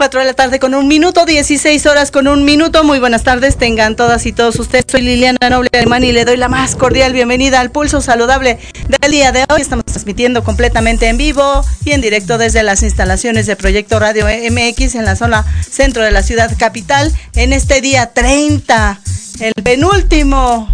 4 de la tarde con un minuto, 16 horas con un minuto. Muy buenas tardes, tengan todas y todos ustedes. Soy Liliana Noble Alemán y le doy la más cordial bienvenida al Pulso Saludable del día de hoy. Estamos transmitiendo completamente en vivo y en directo desde las instalaciones de Proyecto Radio MX en la zona centro de la ciudad capital en este día 30, el penúltimo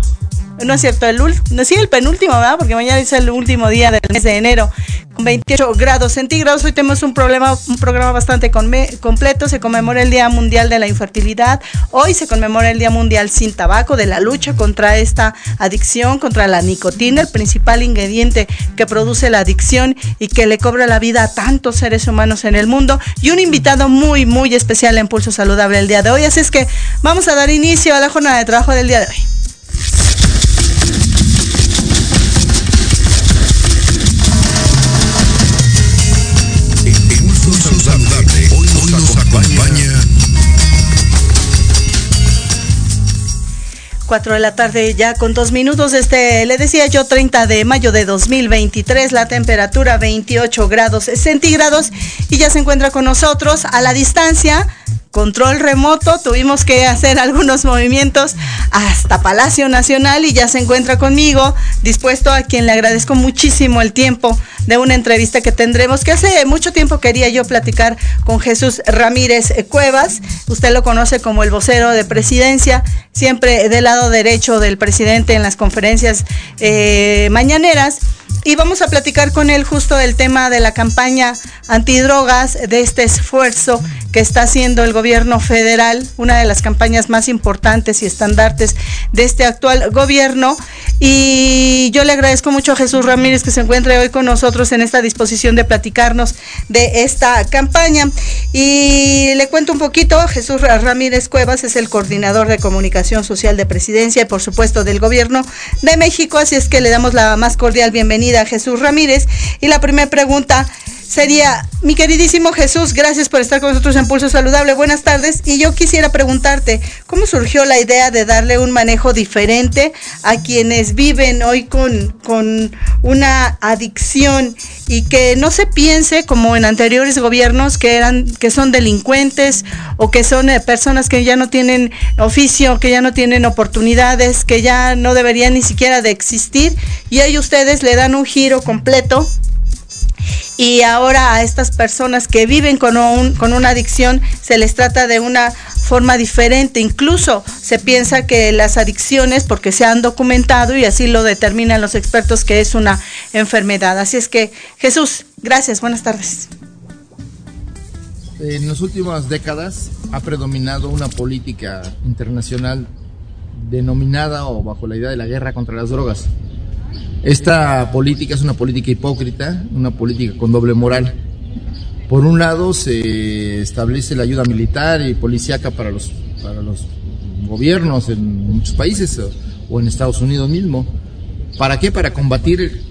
no es cierto, el no sí, el penúltimo, ¿verdad? Porque mañana es el último día del mes de enero. Con 28 grados centígrados. Hoy tenemos un problema, un programa bastante completo. Se conmemora el Día Mundial de la Infertilidad. Hoy se conmemora el Día Mundial sin tabaco, de la lucha contra esta adicción, contra la nicotina, el principal ingrediente que produce la adicción y que le cobra la vida a tantos seres humanos en el mundo. Y un invitado muy, muy especial en Pulso Saludable el día de hoy. Así es que vamos a dar inicio a la jornada de trabajo del día de hoy. 4 de la tarde ya con dos minutos. Este, le decía yo 30 de mayo de 2023, la temperatura 28 grados centígrados y ya se encuentra con nosotros a la distancia control remoto, tuvimos que hacer algunos movimientos hasta Palacio Nacional y ya se encuentra conmigo, dispuesto a quien le agradezco muchísimo el tiempo de una entrevista que tendremos, que hace mucho tiempo quería yo platicar con Jesús Ramírez Cuevas, usted lo conoce como el vocero de presidencia, siempre del lado derecho del presidente en las conferencias eh, mañaneras. Y vamos a platicar con él justo del tema de la campaña antidrogas, de este esfuerzo que está haciendo el gobierno federal, una de las campañas más importantes y estandartes de este actual gobierno. Y yo le agradezco mucho a Jesús Ramírez que se encuentre hoy con nosotros en esta disposición de platicarnos de esta campaña. Y le cuento un poquito, Jesús Ramírez Cuevas es el coordinador de comunicación social de presidencia y por supuesto del gobierno de México, así es que le damos la más cordial bienvenida a Jesús Ramírez. Y la primera pregunta sería, mi queridísimo Jesús, gracias por estar con nosotros en Pulso Saludable. Buenas tardes. Y yo quisiera preguntarte, ¿cómo surgió la idea de darle un manejo diferente a quienes viven hoy con, con una adicción y que no se piense como en anteriores gobiernos que eran que son delincuentes o que son eh, personas que ya no tienen oficio, que ya no tienen oportunidades, que ya no deberían ni siquiera de existir y ahí ustedes le dan un giro completo y ahora a estas personas que viven con, con una adicción se les trata de una forma diferente. Incluso se piensa que las adicciones, porque se han documentado y así lo determinan los expertos, que es una enfermedad. Así es que, Jesús, gracias, buenas tardes. En las últimas décadas ha predominado una política internacional denominada o bajo la idea de la guerra contra las drogas. Esta política es una política hipócrita, una política con doble moral. Por un lado, se establece la ayuda militar y policíaca para los, para los gobiernos en muchos países o en Estados Unidos mismo. ¿Para qué? Para combatir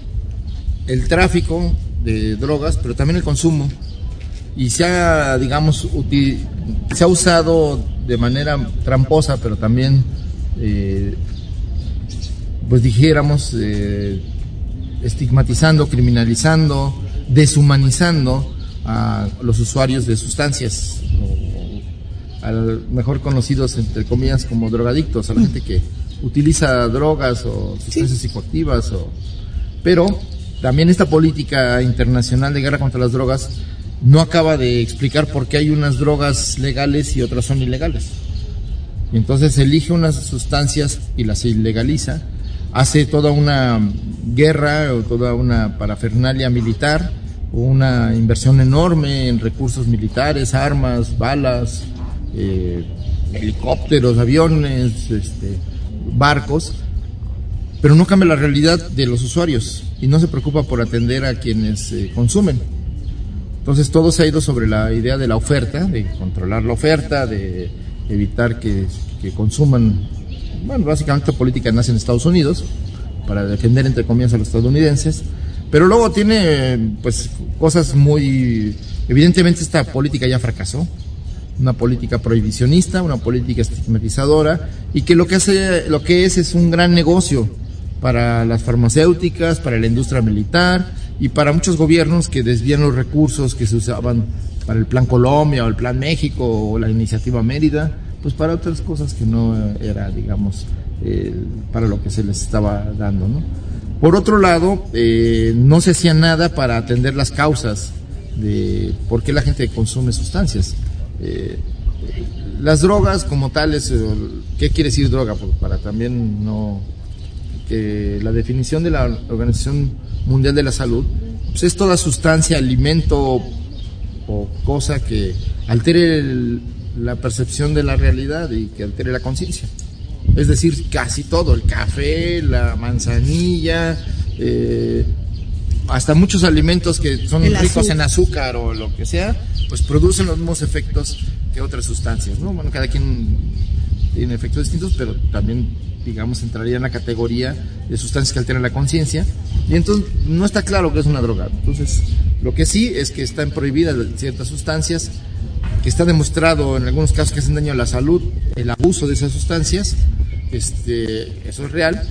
el tráfico de drogas, pero también el consumo. Y se ha, digamos, se ha usado de manera tramposa, pero también eh, pues dijéramos, eh, estigmatizando, criminalizando, deshumanizando a los usuarios de sustancias, al mejor conocidos entre comillas como drogadictos, a la gente que utiliza drogas o sustancias psicoactivas, o, pero también esta política internacional de guerra contra las drogas no acaba de explicar por qué hay unas drogas legales y otras son ilegales. Y entonces elige unas sustancias y las ilegaliza, hace toda una guerra o toda una parafernalia militar, una inversión enorme en recursos militares, armas, balas, eh, helicópteros, aviones, este, barcos, pero no cambia la realidad de los usuarios y no se preocupa por atender a quienes eh, consumen. Entonces todo se ha ido sobre la idea de la oferta, de controlar la oferta, de evitar que, consuman, bueno, básicamente política nace en Estados Unidos para defender entre comillas a los estadounidenses, pero luego tiene pues cosas muy, evidentemente esta política ya fracasó, una política prohibicionista, una política estigmatizadora y que lo que hace, lo que es es un gran negocio para las farmacéuticas, para la industria militar y para muchos gobiernos que desvían los recursos que se usaban para el Plan Colombia o el Plan México o la Iniciativa Mérida, pues para otras cosas que no era, digamos, para lo que se les estaba dando, ¿no? Por otro lado, eh, no se hacía nada para atender las causas de por qué la gente consume sustancias. Eh, las drogas como tales, eh, ¿qué quiere decir droga? Pues para también no que la definición de la Organización Mundial de la Salud pues es toda sustancia, alimento o cosa que altere la percepción de la realidad y que altere la conciencia. Es decir, casi todo, el café, la manzanilla, eh, hasta muchos alimentos que son ricos en azúcar o lo que sea, pues producen los mismos efectos que otras sustancias, ¿no? Bueno, cada quien tiene efectos distintos, pero también digamos, entraría en la categoría de sustancias que alteran la conciencia. Y entonces no está claro que es una droga. Entonces, lo que sí es que están prohibidas ciertas sustancias, está demostrado en algunos casos que hacen daño a la salud, el abuso de esas sustancias, este, eso es real,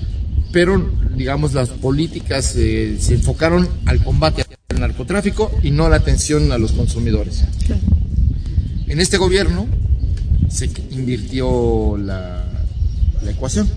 pero digamos las políticas eh, se enfocaron al combate al narcotráfico y no a la atención a los consumidores. En este gobierno se invirtió la ecuación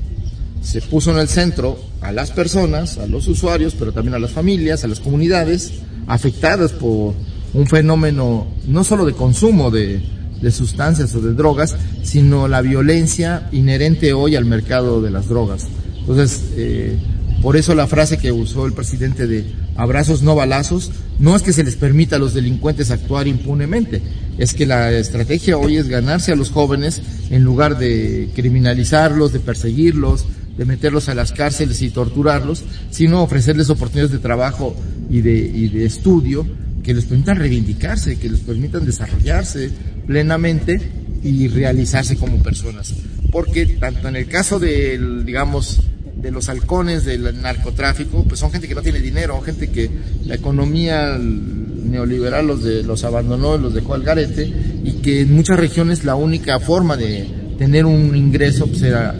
se puso en el centro a las personas, a los usuarios, pero también a las familias, a las comunidades afectadas por un fenómeno no solo de consumo de, sustancias o de drogas, sino la violencia inherente hoy al mercado de las drogas. Entonces, eh, por eso la frase que usó el presidente de abrazos no balazos, no es que se les permita a los delincuentes actuar impunemente, es que la estrategia hoy es ganarse a los jóvenes en lugar de criminalizarlos, de perseguirlos, de meterlos a las cárceles y torturarlos, sino ofrecerles oportunidades de trabajo y de, y de estudio que les permitan reivindicarse, que les permitan desarrollarse plenamente y realizarse como personas. Porque tanto en el caso del, digamos, de los halcones del narcotráfico, pues son gente que no tiene dinero, gente que la economía neoliberal los, de, los abandonó, los dejó al garete, y que en muchas regiones la única forma de tener un ingreso pues era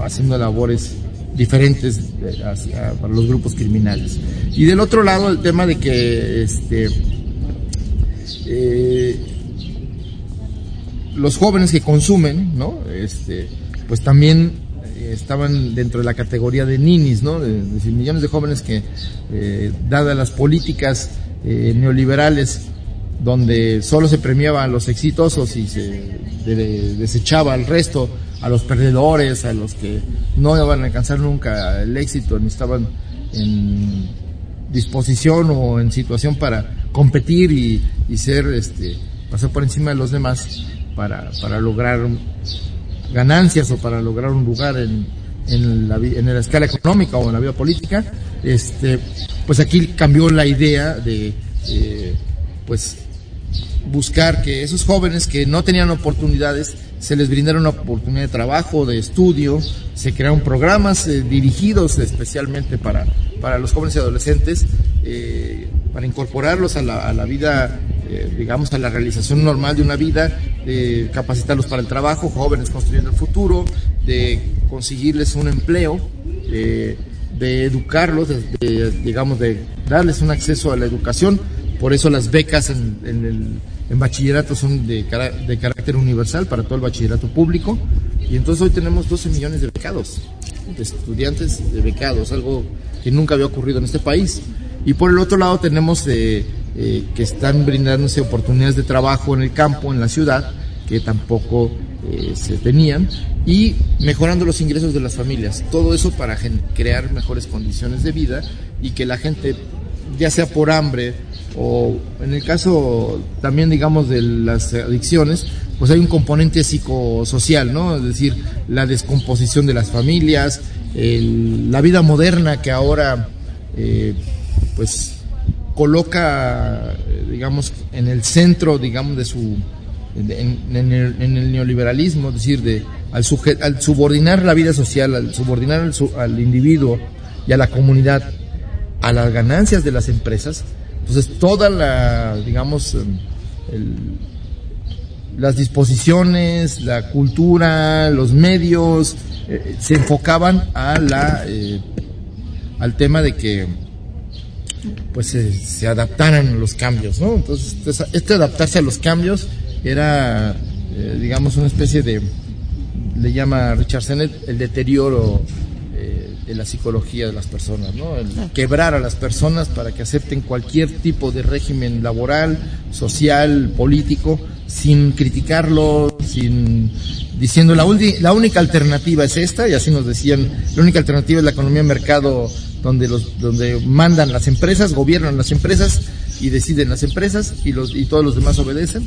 haciendo labores diferentes para los grupos criminales. Y del otro lado, el tema de que este, eh, los jóvenes que consumen, ¿no? Este, pues también eh, estaban dentro de la categoría de ninis, ¿no? De, decir, millones de jóvenes que, eh, dadas las políticas neoliberales, donde solo se premiaba a los exitosos y se desechaba al resto, a los perdedores, a los que no iban a alcanzar nunca el éxito, ni estaban en disposición o en situación para competir y, ser, este, pasar por encima de los demás para, para lograr ganancias o para lograr un lugar en, en, la, en la escala económica o en la vida política, este, pues aquí cambió la idea de, eh, pues, buscar que esos jóvenes que no tenían oportunidades se les brindara una oportunidad de trabajo, de estudio, se crearon programas eh, dirigidos especialmente para, para los jóvenes y adolescentes, eh, para incorporarlos a la, a la vida, eh, digamos, a la realización normal de una vida, de capacitarlos para el trabajo, jóvenes construyendo el futuro, de conseguirles un empleo, de educarlos, de, digamos, de darles un acceso a la educación. Por eso las becas en, en el en bachillerato son de, carácter universal para todo el bachillerato público. Y entonces hoy tenemos 12 millones de becados, de estudiantes de becados, algo que nunca había ocurrido en este país. Y por el otro lado tenemos eh, eh, que están brindándose oportunidades de trabajo en el campo, en la ciudad, que tampoco eh, se tenían y mejorando los ingresos de las familias. Todo eso para crear mejores condiciones de vida y que la gente, ya sea por hambre o en el caso también digamos de las adicciones, pues hay un componente psicosocial, ¿no? Es decir, la descomposición de las familias, la vida moderna que ahora eh, pues coloca, digamos, en el centro, digamos, de su, en, el, neoliberalismo, es decir, de, al, al, subordinar la vida social, al subordinar al, al, individuo y a la comunidad a las ganancias de las empresas, entonces toda la, digamos, el, las disposiciones, la cultura, los medios, eh, se enfocaban a la, eh, al tema de que pues se, adaptaran a los cambios, ¿no? Entonces, este adaptarse a los cambios era, eh, digamos, una especie de, le llama Richard Sennett, el deterioro de la psicología de las personas, ¿no? El quebrar a las personas para que acepten cualquier tipo de régimen laboral, social, político, sin criticarlo, sin diciendo la, la única alternativa es esta, y así nos decían, la única alternativa es la economía de mercado donde los donde mandan las empresas, gobiernan las empresas y deciden las empresas y los y todos los demás obedecen,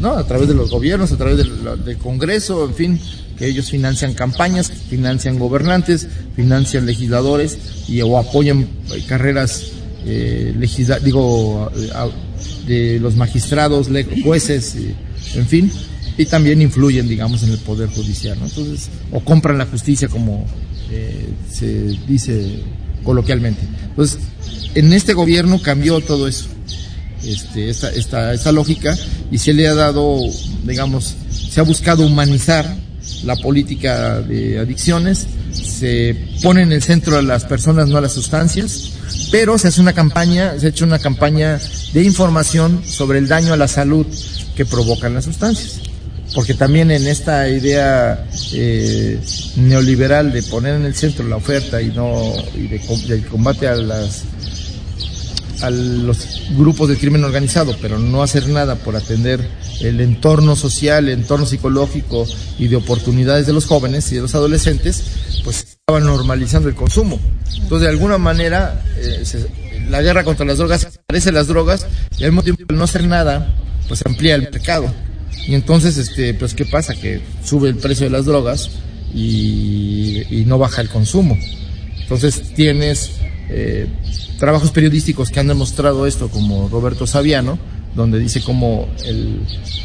¿no? A través de los gobiernos, a través del, Congreso, en fin, que ellos financian campañas, financian gobernantes, financian legisladores y o apoyan eh, carreras eh, digo de los magistrados, jueces, en fin, y también influyen, digamos, en el poder judicial, ¿no? Entonces, o compran la justicia como eh, se dice coloquialmente. Entonces, en este gobierno cambió todo eso, este, esta, esta, esta lógica, y se le ha dado, digamos, se ha buscado humanizar la política de adicciones, se pone en el centro a las personas, no a las sustancias, pero se hace una campaña, se ha hecho una campaña de información sobre el daño a la salud que provocan las sustancias. Porque también en esta idea eh, neoliberal de poner en el centro la oferta y no y de, del combate a las a los grupos de crimen organizado, pero no hacer nada por atender el entorno social, el entorno psicológico y de oportunidades de los jóvenes y de los adolescentes, pues estaba normalizando el consumo. Entonces, de alguna manera, eh, la guerra contra las drogas aparece las drogas y al mismo tiempo, al no hacer nada, pues amplía el mercado. Y entonces, este, pues, ¿qué pasa? Que sube el precio de las drogas y, no baja el consumo. Entonces, tienes eh, trabajos periodísticos que han demostrado esto, como Roberto Saviano, donde dice como el,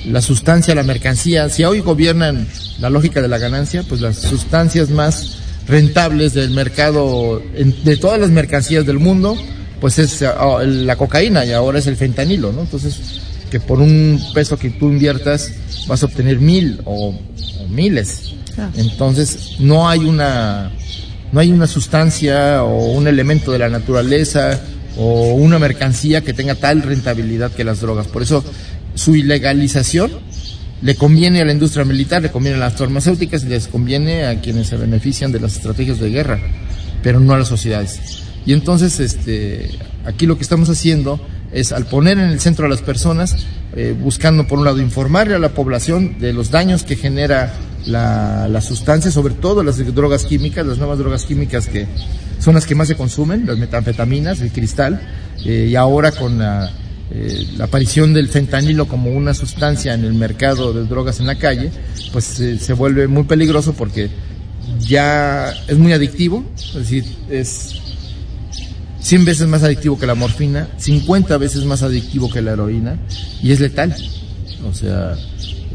la sustancia, la mercancía, si hoy gobiernan la lógica de la ganancia, pues las sustancias más rentables del mercado, de todas las mercancías del mundo, pues es ah, la cocaína y ahora es el fentanilo, ¿no? Entonces, que por un peso que tú inviertas vas a obtener mil o, miles. Entonces, no hay una, no hay una sustancia o un elemento de la naturaleza o una mercancía que tenga tal rentabilidad que las drogas. Por eso, su ilegalización le conviene a la industria militar, le conviene a las farmacéuticas y les conviene a quienes se benefician de las estrategias de guerra, pero no a las sociedades. Y entonces, este, aquí lo que estamos haciendo es al poner en el centro a las personas, eh, buscando por un lado informarle a la población de los daños que genera la, sustancia, sobre todo las drogas químicas, las nuevas drogas químicas que son las que más se consumen, las metanfetaminas, el cristal, eh, y ahora con la eh, la aparición del fentanilo como una sustancia en el mercado de drogas en la calle, pues se vuelve muy peligroso porque ya es muy adictivo, es decir, es 100 veces más adictivo que la morfina, 50 veces más adictivo que la heroína y es letal. O sea,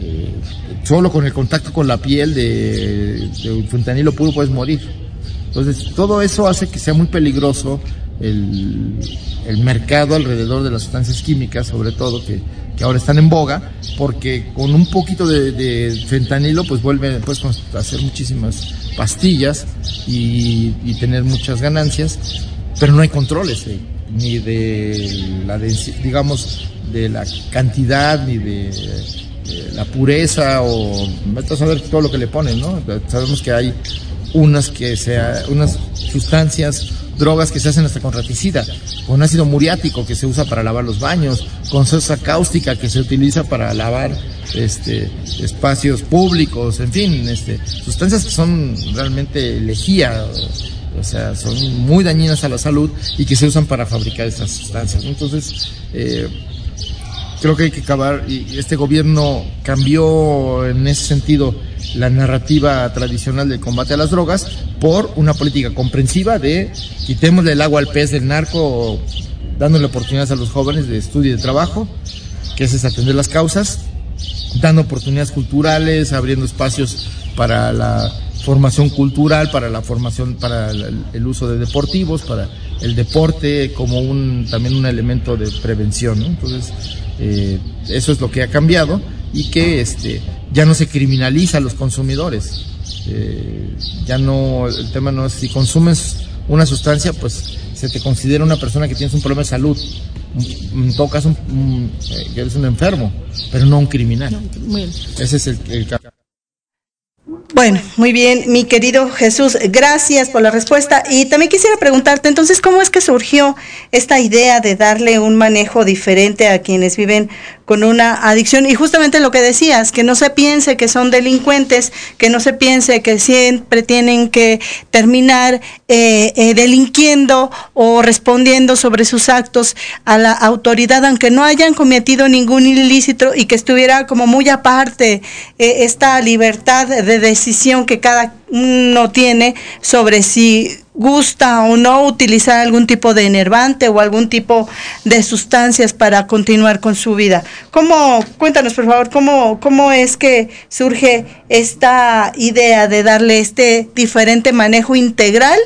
eh, solo con el contacto con la piel de, fentanilo puro puedes morir. Entonces, todo eso hace que sea muy peligroso el, el mercado alrededor de las sustancias químicas, sobre todo, que, que ahora están en boga, porque con un poquito de, fentanilo, pues vuelve pues, a hacer muchísimas pastillas y, tener muchas ganancias, pero no hay controles, eh, ni de la, digamos, de la cantidad, ni de, la pureza, o a saber todo lo que le ponen, ¿no? Sabemos que hay unas que sea, unas sustancias, drogas que se hacen hasta con raticida, con ácido muriático que se usa para lavar los baños, con salsa cáustica que se utiliza para lavar este, espacios públicos, en fin, este, sustancias que son realmente lejía, o sea, son muy dañinas a la salud y que se usan para fabricar estas sustancias. Entonces, eh, creo que hay que acabar, y este gobierno cambió en ese sentido la narrativa tradicional del combate a las drogas por una política comprensiva de quitémosle el agua al pez del narco, dándole oportunidades a los jóvenes de estudio y de trabajo, que es atender las causas, dando oportunidades culturales, abriendo espacios para la formación cultural, para la formación, para el, uso de deportivos, para el deporte como un también un elemento de prevención. Entonces, eh, eso es lo que ha cambiado y que este, ya no se criminaliza a los consumidores. Eh, ya no, el tema no es si consumes una sustancia, pues se te considera una persona que tienes un problema de salud. En todo caso, eh, que eres un enfermo, pero no un criminal. Ese es el, el bueno, muy bien, mi querido Jesús, gracias por la respuesta. Y también quisiera preguntarte, entonces, ¿cómo es que surgió esta idea de darle un manejo diferente a quienes viven con una adicción? Y justamente lo que decías, que no se piense que son delincuentes, que no se piense que siempre tienen que terminar eh, eh, delinquiendo o respondiendo sobre sus actos a la autoridad, aunque no hayan cometido ningún ilícito y que estuviera como muy aparte eh, esta libertad de decisión que cada uno tiene sobre si gusta o no utilizar algún tipo de enervante o algún tipo de sustancias para continuar con su vida. ¿Cómo, cuéntanos por favor, cómo, cómo es que surge esta idea de darle este diferente manejo integral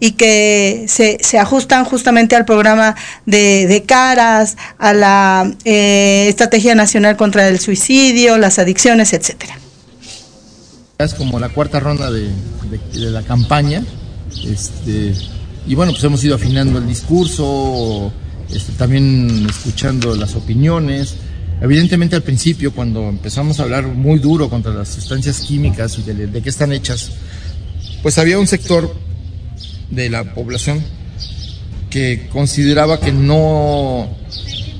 y que se, se ajustan justamente al programa de, de caras, a la eh, Estrategia Nacional contra el Suicidio, las adicciones, etcétera? Es como la cuarta ronda de, la campaña. Este, y bueno, pues hemos ido afinando el discurso, este, también escuchando las opiniones. Evidentemente al principio, cuando empezamos a hablar muy duro contra las sustancias químicas y de, de qué están hechas, pues había un sector de la población que consideraba que no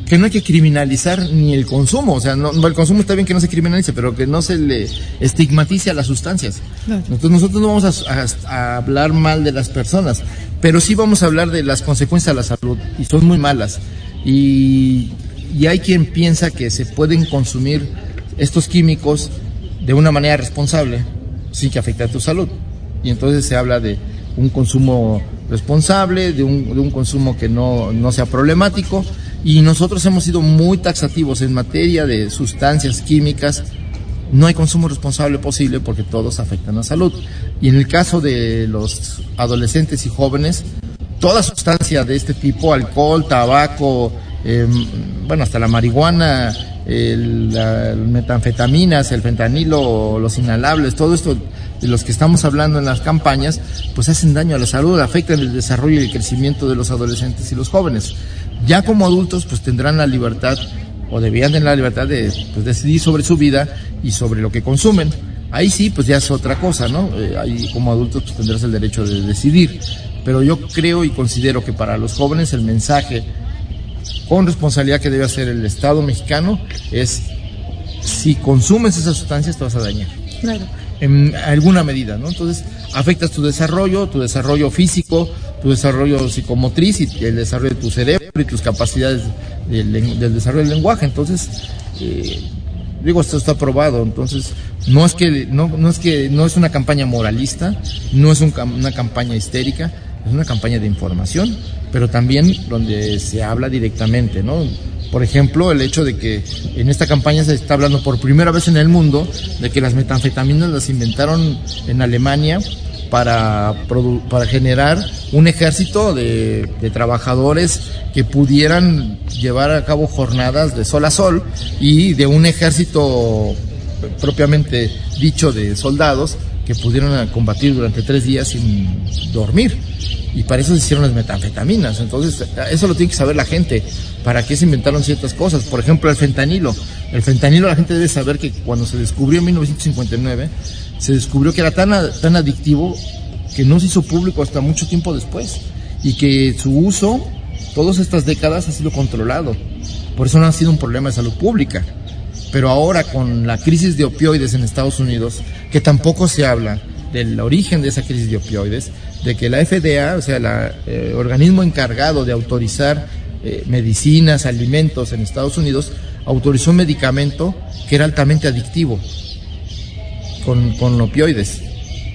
que no hay que criminalizar ni el consumo, o sea, no, el consumo está bien que no se criminalice, pero que no se le estigmatice a las sustancias. Entonces nosotros no vamos a, hablar mal de las personas, pero sí vamos a hablar de las consecuencias a la salud, y son muy malas. Y, y hay quien piensa que se pueden consumir estos químicos de una manera responsable, sin que afecte a tu salud. Y entonces se habla de un consumo responsable, de un, de un consumo que no, no sea problemático y nosotros hemos sido muy taxativos en materia de sustancias químicas. No hay consumo responsable posible porque todos afectan la salud. Y en el caso de los adolescentes y jóvenes, toda sustancia de este tipo, alcohol, tabaco, em, bueno, hasta la marihuana, el, metanfetaminas, el fentanilo, los inhalables, todo esto de los que estamos hablando en las campañas, pues hacen daño a la salud, afectan el desarrollo y el crecimiento de los adolescentes y los jóvenes. Ya como adultos, pues tendrán la libertad, o debían tener la libertad de pues, decidir sobre su vida y sobre lo que consumen. Ahí sí, pues ya es otra cosa, ¿no? Eh, ahí como adultos pues, tendrás el derecho de decidir. Pero yo creo y considero que para los jóvenes el mensaje con responsabilidad que debe hacer el Estado mexicano es si consumes esas sustancias te vas a dañar. Claro. En alguna medida, ¿no? Entonces, afectas tu desarrollo, tu desarrollo físico, tu desarrollo psicomotriz y el desarrollo de tu cerebro y tus capacidades del, desarrollo del lenguaje. Entonces, eh, digo, esto está probado. Entonces, no es que no, no es que no es una campaña moralista, no es una campaña histérica, es una campaña de información, pero también donde se habla directamente, ¿no? Por ejemplo, el hecho de que en esta campaña se está hablando por primera vez en el mundo de que las metanfetaminas las inventaron en Alemania para, para generar un ejército de, de, trabajadores que pudieran llevar a cabo jornadas de sol a sol y de un ejército propiamente dicho de soldados que pudieron combatir durante tres días sin dormir. Y para eso se hicieron las metanfetaminas. Entonces, eso lo tiene que saber la gente. ¿Para qué se inventaron ciertas cosas? Por ejemplo, el fentanilo. El fentanilo la gente debe saber que cuando se descubrió en 1959, se descubrió que era tan, tan adictivo que no se hizo público hasta mucho tiempo después y que su uso, todas estas décadas, ha sido controlado. Por eso no ha sido un problema de salud pública. Pero ahora con la crisis de opioides en Estados Unidos, que tampoco se habla del origen de esa crisis de opioides, de que la FDA, o sea, el eh, organismo encargado de autorizar eh, medicinas, alimentos en Estados Unidos, autorizó un medicamento que era altamente adictivo con, con opioides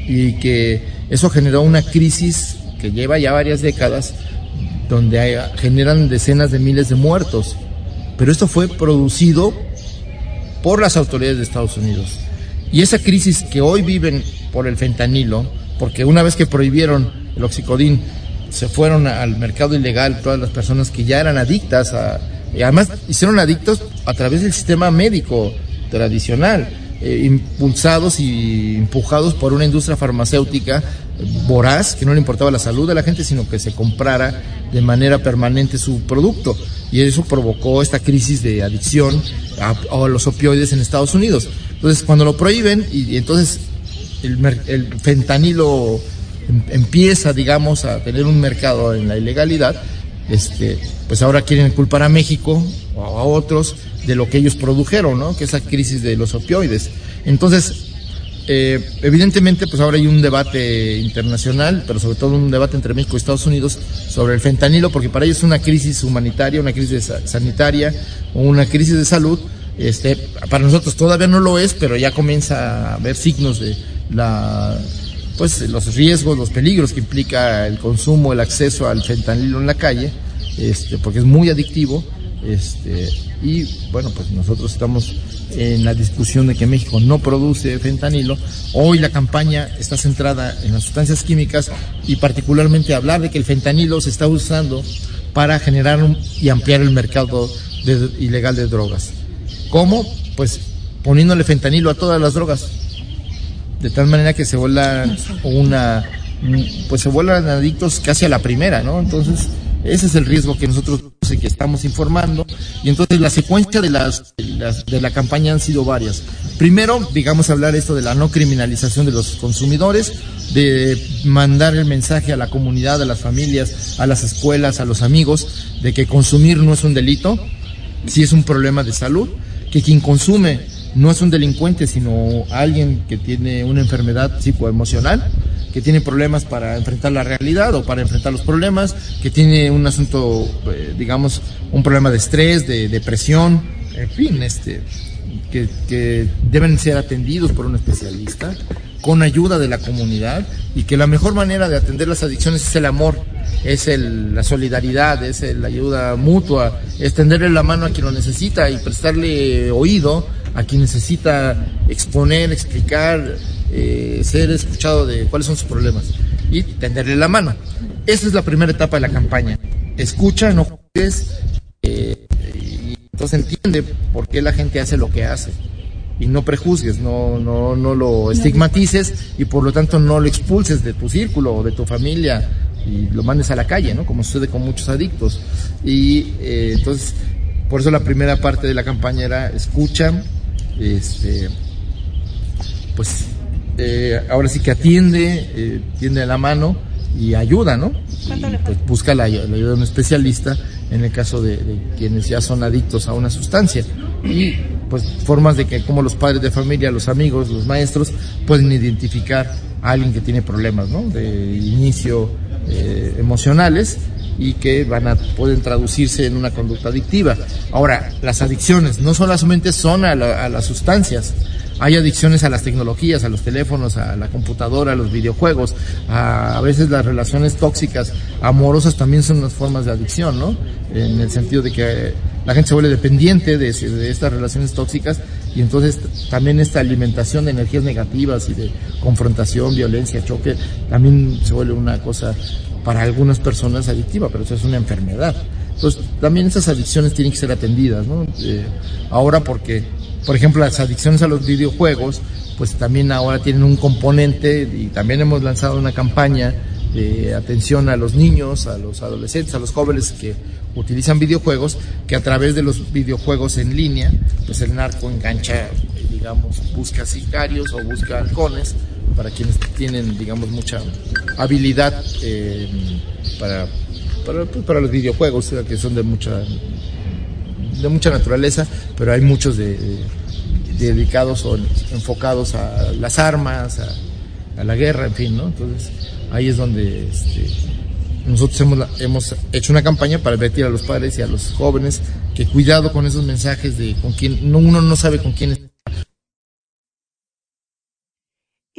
y que eso generó una crisis que lleva ya varias décadas donde generan decenas de miles de muertos. Pero esto fue producido por las autoridades de Estados Unidos. Y esa crisis que hoy viven por el fentanilo, porque una vez que prohibieron el oxicodín, se fueron al mercado ilegal todas las personas que ya eran adictas a, y además hicieron adictos a través del sistema médico tradicional, eh, impulsados y empujados por una industria farmacéutica voraz, que no le importaba la salud de la gente, sino que se comprara de manera permanente su producto. Y eso provocó esta crisis de adicción a, los opioides en Estados Unidos. Entonces, cuando lo prohíben, y, entonces el, el fentanilo em, empieza, digamos, a tener un mercado en la ilegalidad, este, pues ahora quieren culpar a México o a otros de lo que ellos produjeron, ¿no? Que es la crisis de los opioides. Entonces, eh, evidentemente, pues ahora hay un debate internacional, pero sobre todo un debate entre México y Estados Unidos sobre el fentanilo, porque para ellos es una crisis humanitaria, una crisis sanitaria una crisis de salud. Este, para nosotros todavía no lo es, pero ya comienza a haber signos de la pues los riesgos, los peligros que implica el consumo, el acceso al fentanilo en la calle, este, porque es muy adictivo, este, y bueno, pues nosotros estamos en la discusión de que México no produce fentanilo. Hoy la campaña está centrada en las sustancias químicas y particularmente hablar de que el fentanilo se está usando para generar y ampliar el mercado ilegal de drogas. ¿Cómo? Pues poniéndole fentanilo a todas las drogas de tal manera que se vuelvan una pues se vuelvan adictos casi a la primera, ¿no? Entonces, ese es el riesgo que nosotros que estamos informando y entonces la secuencia de las, de la campaña han sido varias. Primero, digamos hablar esto de la no criminalización de los consumidores, de mandar el mensaje a la comunidad, a las familias, a las escuelas, a los amigos de que consumir no es un delito, si es un problema de salud, que quien consume no es un delincuente, sino alguien que tiene una enfermedad psicoemocional, que tiene problemas para enfrentar la realidad o para enfrentar los problemas, que tiene un asunto, eh, digamos, un problema de estrés, de depresión, en fin, este, que, deben ser atendidos por un especialista con ayuda de la comunidad y que la mejor manera de atender las adicciones es el amor, es el, la solidaridad, es la ayuda mutua, es tenderle la mano a quien lo necesita y prestarle oído a quien necesita exponer, explicar, eh, ser escuchado de cuáles son sus problemas y tenderle la mano. Esa es la primera etapa de la campaña. Escucha, no juzgues, eh, y entonces entiende por qué la gente hace lo que hace. Y no prejuzgues, no, no, no lo estigmatices y por lo tanto no lo expulses de tu círculo o de tu familia y lo mandes a la calle, ¿no? Como sucede con muchos adictos. Y eh, entonces, por eso la primera parte de la campaña era escucha, este, pues eh, ahora sí que atiende, eh, tiende la mano y ayuda, ¿no? pues busca la, ayuda de un especialista en el caso de, quienes ya son adictos a una sustancia. Y pues formas de que como los padres de familia, los amigos, los maestros pueden identificar a alguien que tiene problemas, ¿no? De inicio eh, emocionales y que van a pueden traducirse en una conducta adictiva. Ahora, las adicciones no solamente son a, a las sustancias, hay adicciones a las tecnologías, a los teléfonos, a la computadora, a los videojuegos, a, veces las relaciones tóxicas, amorosas también son unas formas de adicción, ¿no? En el sentido de que la gente se vuelve dependiente de, de estas relaciones tóxicas y entonces también esta alimentación de energías negativas y de confrontación, violencia, choque, también se vuelve una cosa para algunas personas adictiva, pero eso es una enfermedad. Entonces, también esas adicciones tienen que ser atendidas, ¿no? Eh, ahora porque por ejemplo, las adicciones a los videojuegos, pues también ahora tienen un componente y también hemos lanzado una campaña de atención a los niños, a los adolescentes, a los jóvenes que utilizan videojuegos, que a través de los videojuegos en línea, pues el narco engancha, digamos, busca sicarios o busca halcones para quienes tienen, digamos, mucha habilidad eh, para, para, pues, para, los videojuegos, que son de mucha, de mucha naturaleza, pero hay muchos de, dedicados o enfocados a las armas, a, la guerra, en fin, ¿no? Entonces, ahí es donde este, nosotros hemos, hemos hecho una campaña para advertir a los padres y a los jóvenes que cuidado con esos mensajes de con quién, uno no sabe con quién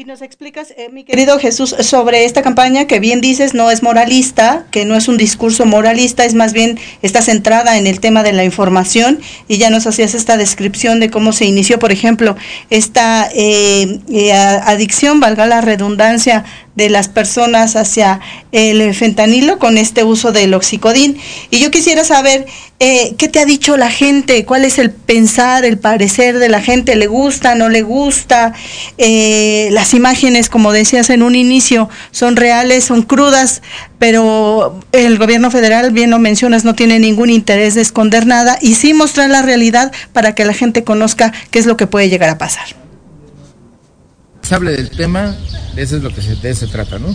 Y nos explicas, eh, mi querido Jesús, sobre esta campaña que bien dices no es moralista, que no es un discurso moralista, es más bien está centrada en el tema de la información y ya nos hacías esta descripción de cómo se inició, por ejemplo, esta eh, eh, adicción, valga la redundancia, de las personas hacia el fentanilo con este uso del oxicodín. Y yo quisiera saber eh, qué te ha dicho la gente, cuál es el pensar, el parecer de la gente, le gusta, no le gusta. Eh, las imágenes, como decías en un inicio, son reales, son crudas, pero el gobierno federal, bien lo mencionas, no tiene ningún interés de esconder nada y sí mostrar la realidad para que la gente conozca qué es lo que puede llegar a pasar. Se hable del tema eso es lo que se, de se trata, ¿no?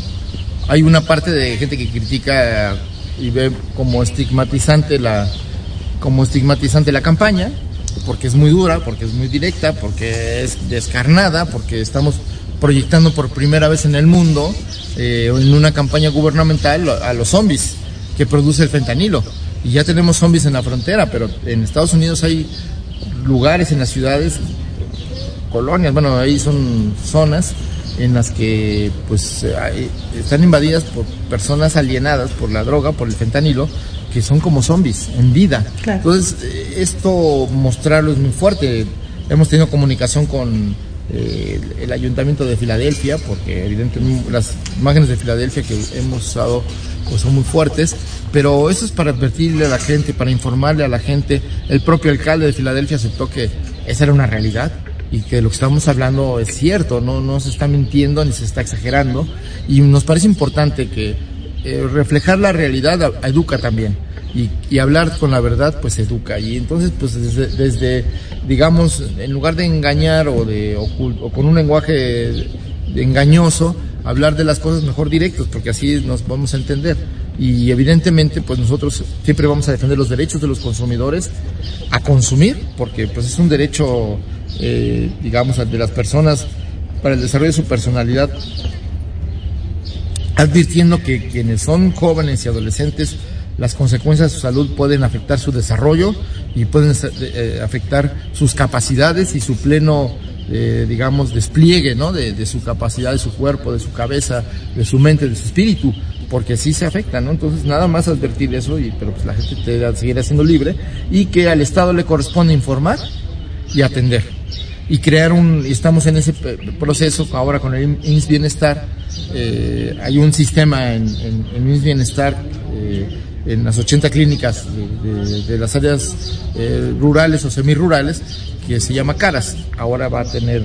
Hay una parte de gente que critica y ve como estigmatizante la, como estigmatizante la campaña, porque es muy dura, porque es muy directa, porque es descarnada, porque estamos proyectando por primera vez en el mundo eh, en una campaña gubernamental a los zombies que produce el fentanilo. Y ya tenemos zombies en la frontera, pero en Estados Unidos hay lugares en las ciudades, colonias, bueno, ahí son zonas en las que pues están invadidas por personas alienadas por la droga, por el fentanilo, que son como zombies en vida. Entonces, eh, esto mostrarlo es muy fuerte. Hemos tenido comunicación con eh, el ayuntamiento de Filadelfia, porque evidentemente las imágenes de Filadelfia que hemos usado pues, son muy fuertes, pero eso es para advertirle a la gente, para informarle a la gente. El propio alcalde de Filadelfia aceptó que esa era una realidad y que lo que estamos hablando es cierto, no, no se está mintiendo ni se está exagerando. Y nos parece importante que eh, reflejar la realidad educa también. Y, y, hablar con la verdad pues educa. Y entonces pues desde, desde digamos en lugar de engañar o de o con un lenguaje engañoso hablar de las cosas mejor directos porque así nos vamos a entender y evidentemente pues nosotros siempre vamos a defender los derechos de los consumidores a consumir porque pues es un derecho eh, digamos, de las personas para el desarrollo de su personalidad, advirtiendo que quienes son jóvenes y adolescentes, las consecuencias de su salud pueden afectar su desarrollo y pueden eh, afectar sus capacidades y su pleno, eh, digamos, despliegue, ¿no? De, de, su capacidad, de su cuerpo, de su cabeza, de su mente, de su espíritu, porque sí se afecta, ¿no? Entonces, nada más advertir eso, y, pero pues la gente te seguirá siendo libre, y que al Estado le corresponde informar y atender y crear un, estamos en ese proceso ahora con el INS Bienestar, eh, hay un sistema en, en, en INS Bienestar, eh, en las 80 clínicas de, las áreas eh, rurales o semirurales, que se llama CARAS, ahora va a tener,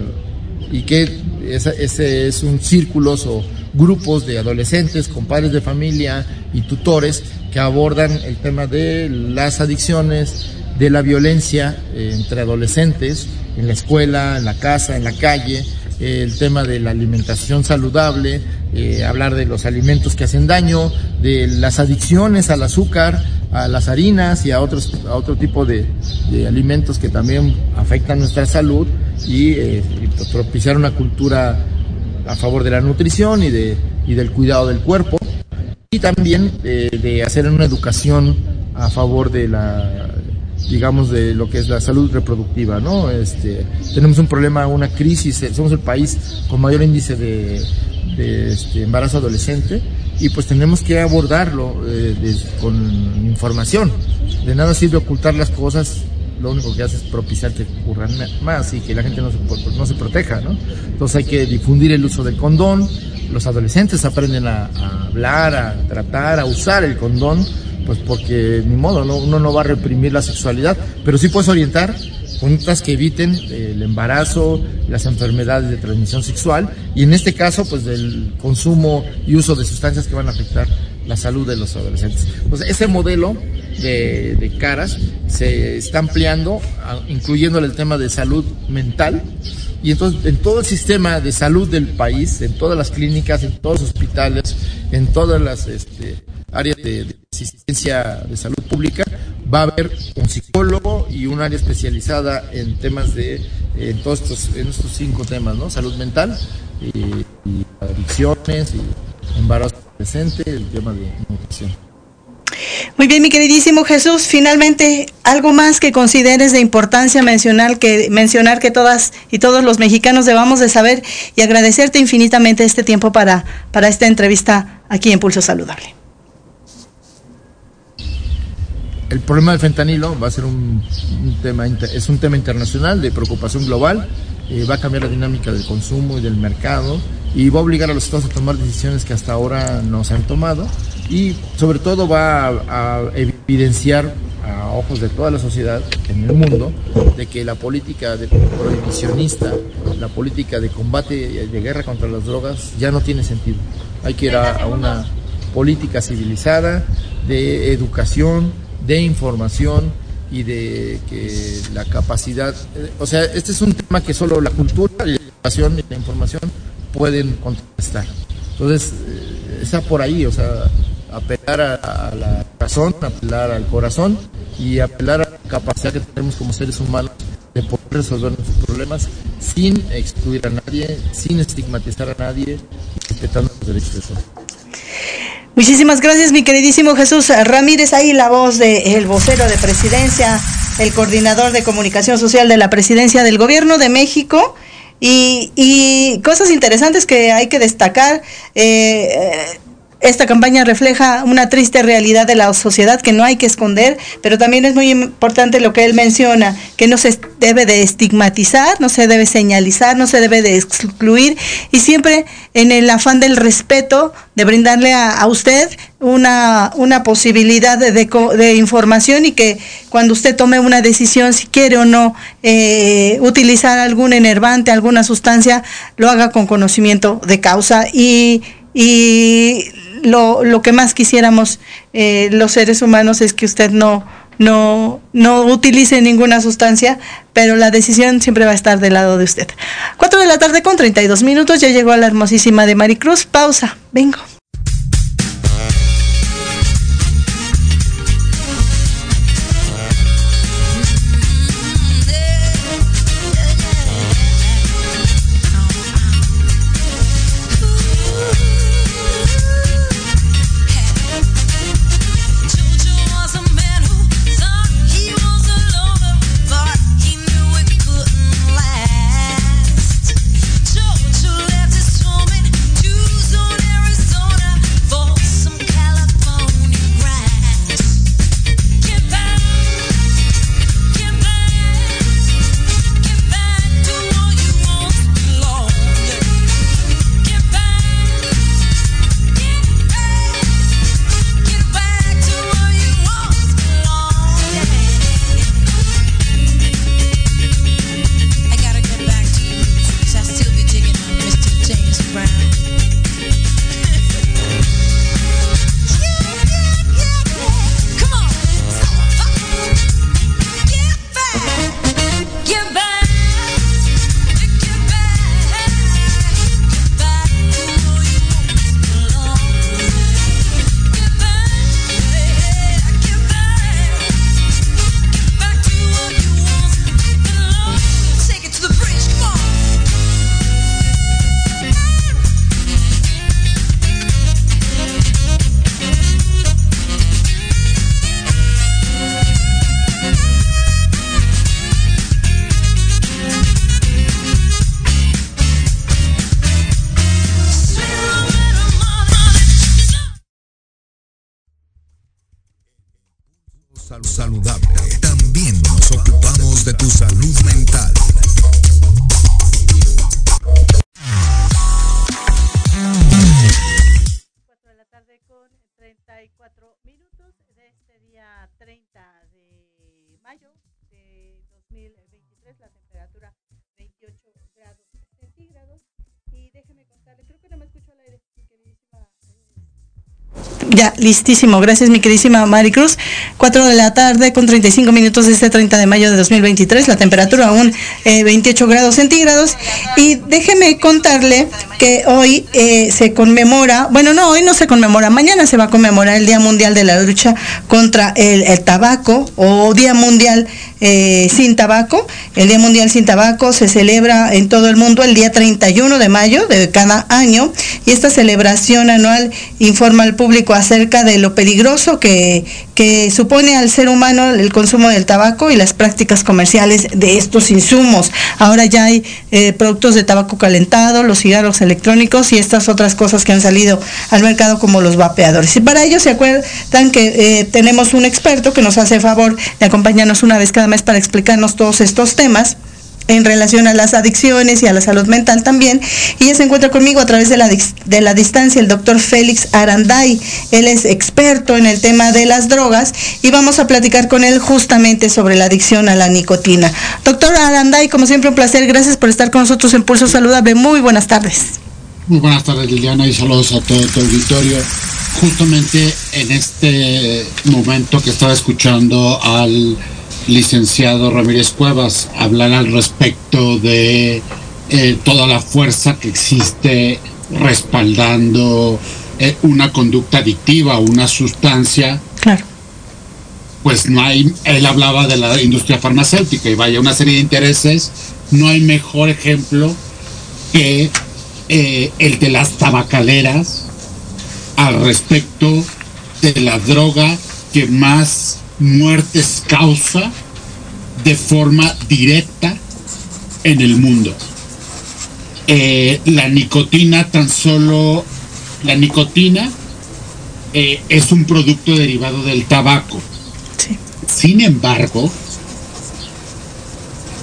y que ese es un círculo o grupos de adolescentes, con padres de familia y tutores que abordan el tema de las adicciones, de la violencia entre adolescentes, en la escuela, en la casa, en la calle, el tema de la alimentación saludable, eh, hablar de los alimentos que hacen daño, de las adicciones al azúcar, a las harinas y a otros a otro tipo de, alimentos que también afectan nuestra salud y, eh, propiciar una cultura a favor de la nutrición y de y del cuidado del cuerpo y también eh, de hacer una educación a favor de la digamos, de lo que es la salud reproductiva, ¿no? Este, tenemos un problema, una crisis, eh, somos el país con mayor índice de, este, embarazo adolescente y pues tenemos que abordarlo eh, con información. De nada sirve ocultar las cosas, lo único que hace es propiciar que ocurran más y que la gente no se, no se proteja, ¿no? Entonces hay que difundir el uso del condón, los adolescentes aprenden a, hablar, a tratar, a usar el condón pues porque ni modo, ¿no? uno no va a reprimir la sexualidad, pero sí puedes orientar conductas que eviten el embarazo, las enfermedades de transmisión sexual y en este caso pues del consumo y uso de sustancias que van a afectar la salud de los adolescentes. Pues ese modelo de, caras se está ampliando, incluyendo el tema de salud mental. Y entonces en todo el sistema de salud del país, en todas las clínicas, en todos los hospitales, en todas las este, áreas de, asistencia de salud pública, va a haber un psicólogo y un área especializada en temas de, en todos estos, en estos cinco temas, ¿no? Salud mental, y, adicciones, y embarazo adolescente, el tema de nutrición. Muy bien, mi queridísimo Jesús, finalmente, algo más que consideres de importancia mencionar que, mencionar que todas y todos los mexicanos debamos de saber y agradecerte infinitamente este tiempo para, para esta entrevista aquí en Pulso Saludable. El problema del fentanilo va a ser un, tema, es un tema internacional de preocupación global, eh, va a cambiar la dinámica del consumo y del mercado y va a obligar a los estados a tomar decisiones que hasta ahora no se han tomado y sobre todo va a, evidenciar a ojos de toda la sociedad en el mundo de que la política de prohibicionista, la política de combate de guerra contra las drogas ya no tiene sentido. Hay que ir a, una política civilizada de educación, de información y de que la capacidad, o sea, este es un tema que solo la cultura, la educación y la información pueden contestar. Entonces, eh, está por ahí, o sea, apelar a, la razón, apelar al corazón y apelar a la capacidad que tenemos como seres humanos de poder resolver nuestros problemas sin excluir a nadie, sin estigmatizar a nadie, respetando los derechos de todos. Muchísimas gracias, mi queridísimo Jesús Ramírez. Ahí la voz del vocero de presidencia, el coordinador de comunicación social de la presidencia del gobierno de México. Y, y cosas interesantes que hay que destacar. Eh, esta campaña refleja una triste realidad de la sociedad que no hay que esconder, pero también es muy importante lo que él menciona, que no se debe de estigmatizar, no se debe señalizar, no se debe de excluir y siempre en el afán del respeto de brindarle a, usted una, una posibilidad de, de, información y que cuando usted tome una decisión, si quiere o no eh, utilizar algún enervante, alguna sustancia, lo haga con conocimiento de causa y, y lo, lo que más quisiéramos eh, los seres humanos es que usted no, no, no utilice ninguna sustancia, pero la decisión siempre va a estar del lado de usted. 4 de la tarde con 32 minutos, ya llegó a la hermosísima de Maricruz. Pausa, vengo. Ya, listísimo. Gracias, mi queridísima Maricruz. 4 de la tarde con 35 minutos este 30 de mayo de 2023. La temperatura aún 28 eh, grados centígrados. Y déjeme contarle que hoy eh, se conmemora, bueno, no, hoy no se conmemora, mañana se va a conmemorar el Día Mundial de la Lucha contra el, el Tabaco o Día Mundial eh, sin tabaco. El Día Mundial sin Tabaco se celebra en todo el mundo el día 31 de mayo de cada año y esta celebración anual informa al público acerca de lo peligroso que, que supone al ser humano el consumo del tabaco y las prácticas comerciales de estos insumos. Ahora ya hay eh, productos de tabaco calentado, los cigarros electrónicos y estas otras cosas que han salido al mercado como los vapeadores. Y para ello se acuerdan que eh, tenemos un experto que nos hace favor de acompañarnos una vez cada mes para explicarnos todos estos temas en relación a las adicciones y a la salud mental también. Y ella se encuentra conmigo a través de la, de la distancia el doctor Félix Aranday. Él es experto en el tema de las drogas y vamos a platicar con él justamente sobre la adicción a la nicotina. Doctor Aranday, como siempre un placer, gracias por estar con nosotros en Pulso Saludable. Muy buenas tardes. Muy buenas tardes Liliana y saludos a todo tu auditorio. Justamente en este momento que estaba escuchando al licenciado Ramírez Cuevas hablar al respecto de eh, toda la fuerza que existe respaldando eh, una conducta adictiva, una sustancia. Claro. Pues no hay, él hablaba de la industria farmacéutica y vaya una serie de intereses, no hay mejor ejemplo que eh, el de las tabacaleras al respecto de la droga que más muertes causa de forma directa en el mundo. Eh, la nicotina tan solo, la nicotina eh, es un producto derivado del tabaco. Sin embargo,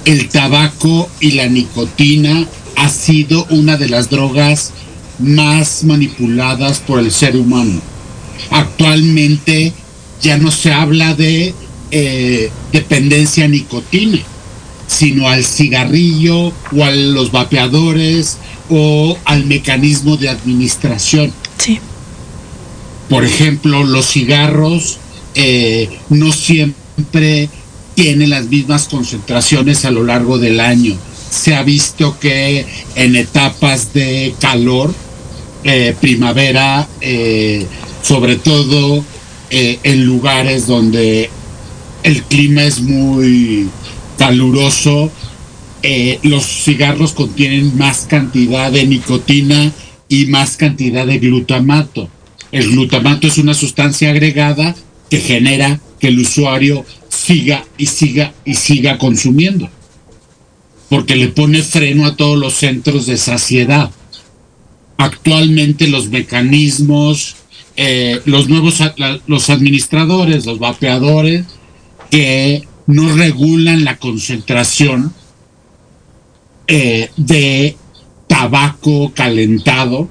el tabaco y la nicotina ha sido una de las drogas más manipuladas por el ser humano. Actualmente ya no se habla de eh, dependencia a nicotina, sino al cigarrillo o a los vapeadores o al mecanismo de administración. Sí. Por ejemplo, los cigarros eh, no siempre tienen las mismas concentraciones a lo largo del año. Se ha visto que en etapas de calor, eh, primavera, sobre todo eh, en lugares donde el clima es muy caluroso, eh, los cigarros contienen más cantidad de nicotina y más cantidad de glutamato. El glutamato es una sustancia agregada que genera que el usuario siga y siga y siga consumiendo, porque le pone freno a todos los centros de saciedad. Actualmente los mecanismos eh, los nuevos los administradores, los vapeadores, que no regulan la concentración eh, de tabaco calentado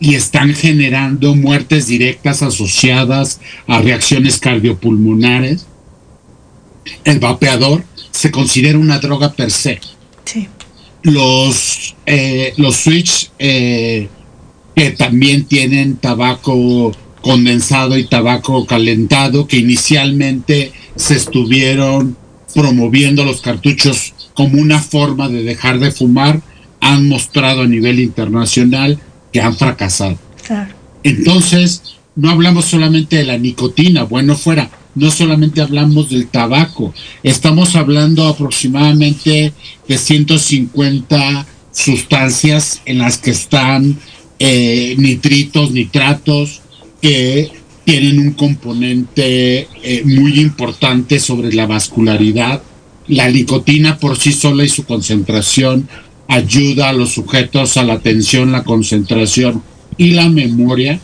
y están generando muertes directas asociadas a reacciones cardiopulmonares. El vapeador se considera una droga per se. Los, eh, los switch que también tienen tabaco condensado y tabaco calentado, que inicialmente se estuvieron promoviendo los cartuchos como una forma de dejar de fumar, han mostrado a nivel internacional que han fracasado. Entonces, no hablamos solamente de la nicotina, bueno fuera, no solamente hablamos del tabaco, estamos hablando aproximadamente de 150 sustancias en las que están eh, nitritos, nitratos, que tienen un componente eh, muy importante sobre la vascularidad. La nicotina por sí sola y su concentración ayuda a los sujetos a la atención, la concentración y la memoria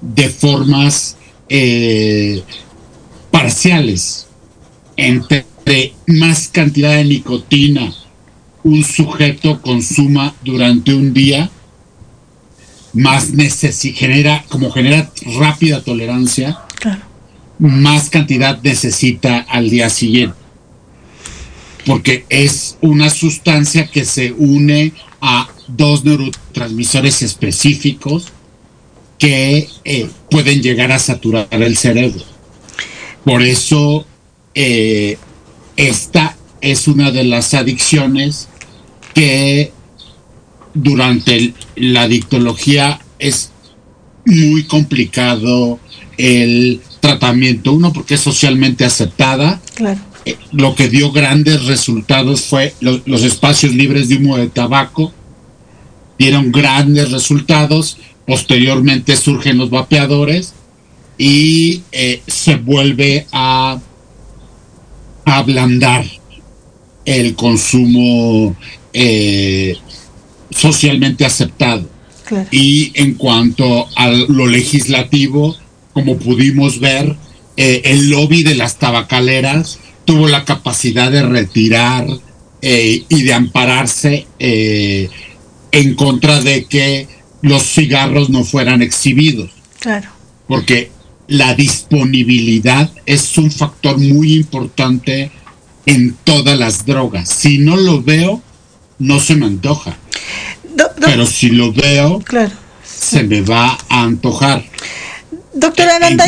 de formas eh, parciales. Entre más cantidad de nicotina un sujeto consuma durante un día, más genera, como genera rápida tolerancia, más cantidad necesita al día siguiente. Porque es una sustancia que se une a dos neurotransmisores específicos que eh, pueden llegar a saturar el cerebro. Por eso eh, esta es una de las adicciones que durante la dictología es muy complicado el tratamiento. Uno, porque es socialmente aceptada. Claro. Eh, lo que dio grandes resultados fue los espacios libres de humo de tabaco. Dieron grandes resultados. Posteriormente surgen los vapeadores y eh, se vuelve a ablandar el consumo eh, socialmente aceptado. Y en cuanto a lo legislativo, como pudimos ver, eh, el lobby de las tabacaleras tuvo la capacidad de retirar eh, y de ampararse en contra de que los cigarros no fueran exhibidos. Claro. Porque la disponibilidad es un factor muy importante en todas las drogas. Si no lo veo, no se me antoja. Pero si lo veo, claro, se me va a antojar. Doctora Aranda,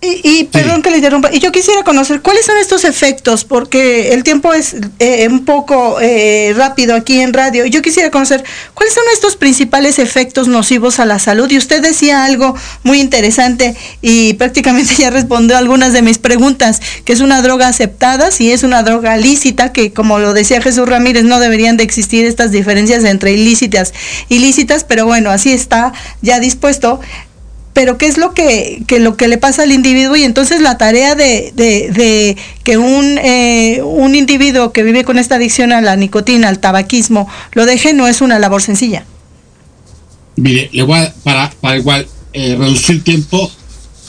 y, perdón que le interrumpa, y yo quisiera conocer cuáles son estos efectos, porque el tiempo es eh, un poco eh, rápido aquí en radio. Yo quisiera conocer cuáles son estos principales efectos nocivos a la salud. Y usted decía algo muy interesante y prácticamente ya respondió algunas de mis preguntas, que es una droga aceptada, si es una droga lícita, que como lo decía Jesús Ramírez, no deberían de existir estas diferencias entre ilícitas y ilícitas, pero bueno, así está ya dispuesto pero qué es lo que, lo que le pasa al individuo y entonces la tarea de, de, que un, eh, un individuo que vive con esta adicción a la nicotina, al tabaquismo, lo deje no es una labor sencilla. Mire, le voy a, para, para igual eh, reducir tiempo,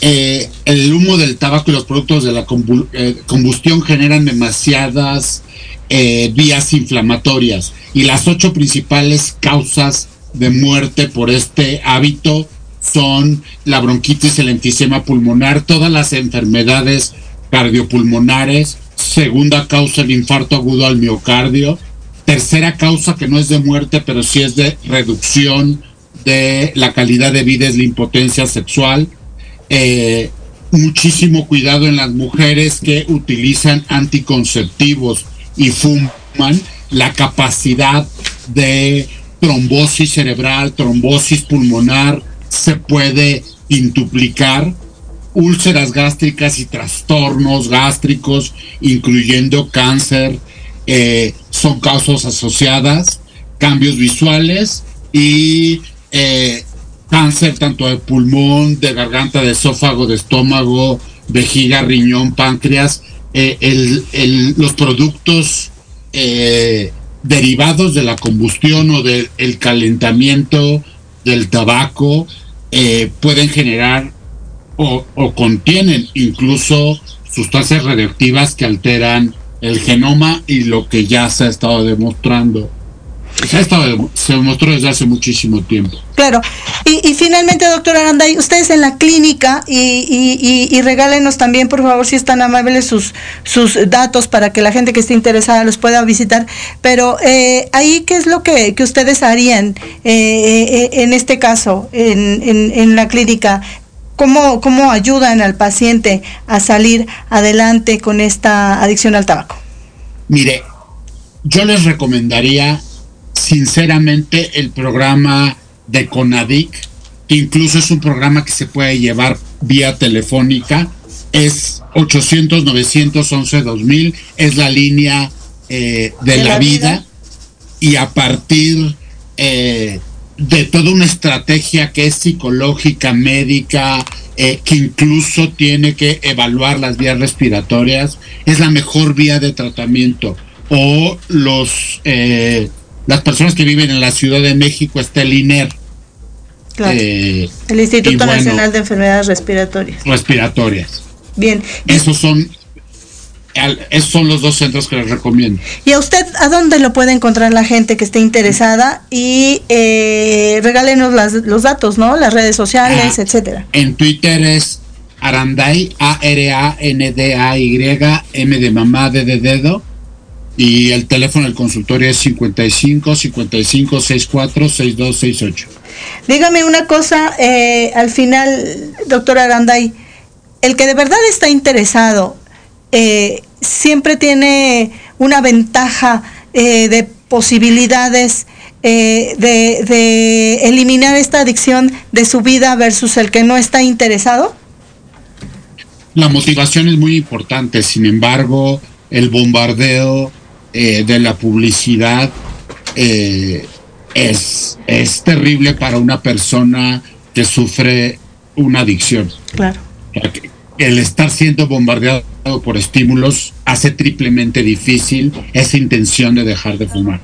eh, el humo del tabaco y los productos de la combustión generan demasiadas vías inflamatorias y las ocho principales causas de muerte por este hábito son la bronquitis, el enfisema pulmonar, todas las enfermedades cardiopulmonares, segunda causa el infarto agudo al miocardio, tercera causa que no es de muerte, pero sí es de reducción de la calidad de vida es la impotencia sexual. Eh, muchísimo cuidado en las mujeres que utilizan anticonceptivos y fuman, la capacidad de trombosis cerebral, trombosis pulmonar, se puede intuplicar úlceras gástricas y trastornos gástricos, incluyendo cáncer, eh, son causas asociadas, cambios visuales y eh, cáncer tanto de pulmón, de garganta, de esófago, de estómago, vejiga, riñón, páncreas, eh, los productos derivados de la combustión o del calentamiento del tabaco eh, pueden generar o, contienen incluso sustancias radioactivas que alteran el genoma y lo que ya se ha estado demostrando. Se, ha estado, se demostró desde hace muchísimo tiempo. Claro. Y, finalmente, doctor Aranday, ustedes en la clínica y, y, regálenos también, por favor, si están amables, sus, sus datos para que la gente que esté interesada los pueda visitar. Pero eh, ahí, ¿qué es lo que, ustedes harían eh, eh, en este caso, en, en, la clínica? ¿Cómo, ¿Cómo ayudan al paciente a salir adelante con esta adicción al tabaco? Mire, yo les recomendaría sinceramente el programa de CONADIC, que incluso es un programa que se puede llevar vía telefónica, es 800-911-2000, es la línea eh, de, la, vida, y a partir eh, de toda una estrategia que es psicológica, médica, eh, que incluso tiene que evaluar las vías respiratorias, es la mejor vía de tratamiento. O los las personas que viven en la Ciudad de México está el INER. Eh, el Instituto Nacional de Enfermedades Respiratorias. Respiratorias. Bien. Esos son esos son los dos centros que les recomiendo. ¿Y a usted a dónde lo puede encontrar la gente que esté interesada? Y eh, regálenos los datos, ¿no? Las redes sociales, ah, etcétera. En Twitter es Aranday, A-R-A-N-D-A-Y, M de mamá, D de dedo y el teléfono del consultorio es 55 55 64 6268. Dígame una cosa, eh, al final, doctor Aranday, el que de verdad está interesado eh, siempre tiene una ventaja eh, de posibilidades de, de eliminar esta adicción de su vida versus el que no está interesado. La motivación es muy importante, sin embargo, el bombardeo eh, de la publicidad eh, es, es terrible para una persona que sufre una adicción. Claro. El estar siendo bombardeado por estímulos hace triplemente difícil esa intención de dejar de fumar.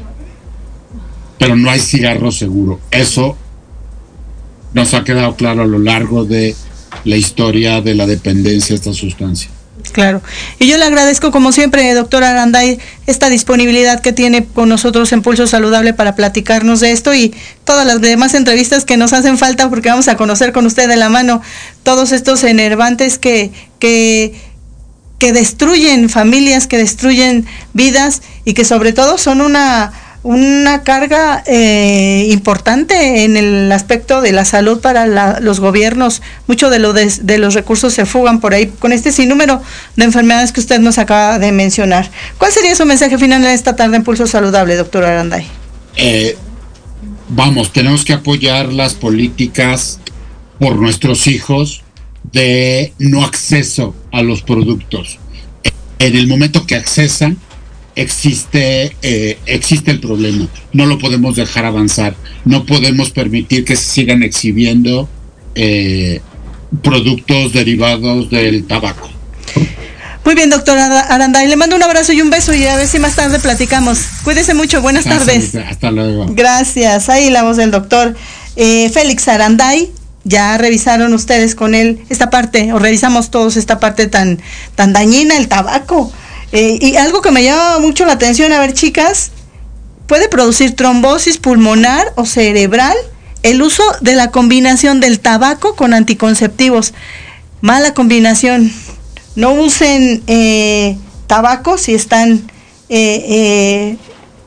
Pero no hay cigarro seguro. Eso nos ha quedado claro a lo largo de la historia de la dependencia a esta sustancia. Claro. Y yo le agradezco, como siempre, doctor Aranday, esta disponibilidad que tiene con nosotros en Pulso Saludable para platicarnos de esto y todas las demás entrevistas que nos hacen falta porque vamos a conocer con usted de la mano todos estos enervantes que, que, que destruyen familias, que destruyen vidas y que sobre todo son una una carga eh, importante en el aspecto de la salud para los gobiernos. Mucho de, lo de, los recursos se fugan por ahí con este sinnúmero de enfermedades que usted nos acaba de mencionar. ¿Cuál sería su mensaje final en esta tarde en Pulso Saludable, doctor Aranday? Eh, vamos, tenemos que apoyar las políticas por nuestros hijos de no acceso a los productos. En el momento que accesan, existe, eh, existe el problema. No lo podemos dejar avanzar. No podemos permitir que se sigan exhibiendo eh, productos derivados del tabaco. Muy bien, doctora Aranda. Y le mando un abrazo y un beso y a ver si más tarde platicamos. Cuídese mucho. Buenas tardes. Hasta luego. Gracias. Ahí la voz del doctor eh, Félix Aranday. Ya revisaron ustedes con él esta parte, o revisamos todos esta parte tan, tan dañina, el tabaco. Eh, y algo que me llama mucho la atención, a ver chicas, puede producir trombosis pulmonar o cerebral el uso de la combinación del tabaco con anticonceptivos. Mala combinación. No usen eh, tabaco si están eh,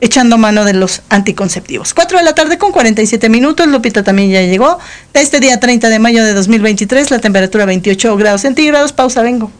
echando mano de los anticonceptivos. 4 de la tarde con 47 minutos. Lupita también ya llegó. Este día 30 de mayo de 2023, la temperatura 28 grados centígrados. Pausa, vengo.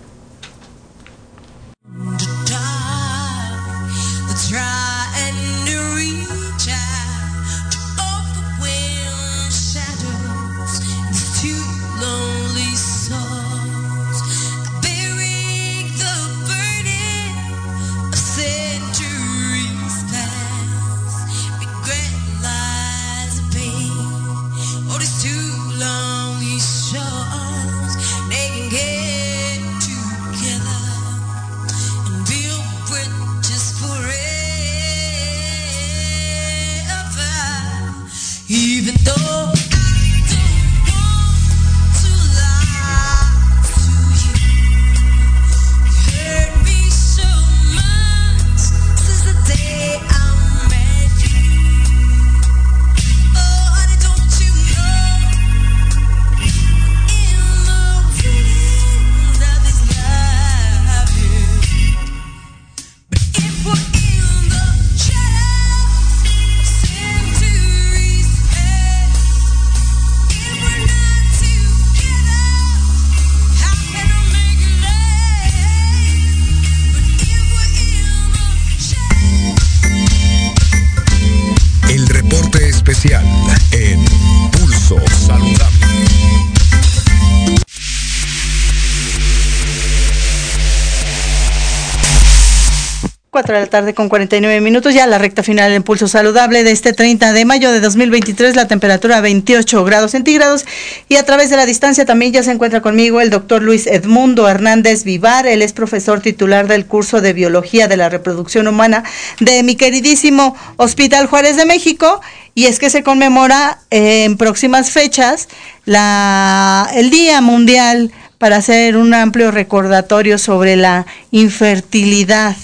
De la tarde con 49 minutos, ya la recta final del impulso saludable de este 30 de mayo de 2023, la temperatura 28 grados centígrados. Y a través de la distancia también ya se encuentra conmigo el doctor Luis Edmundo Hernández Vivar, él es profesor titular del curso de Biología de la Reproducción Humana de mi queridísimo Hospital Juárez de México. Y es que se conmemora en próximas fechas la, el Día Mundial para hacer un amplio recordatorio sobre la infertilidad